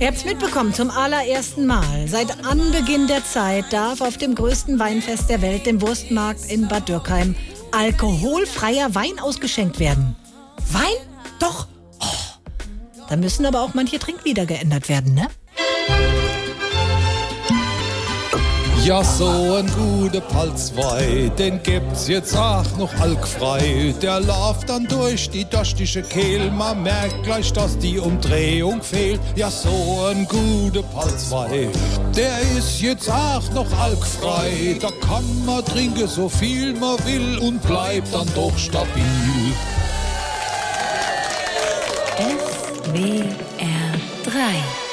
Ihr habt's mitbekommen, zum allerersten Mal. Seit Anbeginn der Zeit darf auf dem größten Weinfest der Welt, dem Wurstmarkt in Bad Dürkheim, alkoholfreier Wein ausgeschenkt werden. Wein? Doch. Oh. Da müssen aber auch manche Trinklieder geändert werden, ne? Ja, so ein guter Palzwein, den gibt's jetzt auch noch alkfrei. Der läuft dann durch die dostische Kehl, man merkt gleich, dass die Umdrehung fehlt. Ja, so ein guter Palzwein, der ist jetzt auch noch alkfrei. Da kann man trinken, so viel man will und bleibt dann doch stabil. SWR 3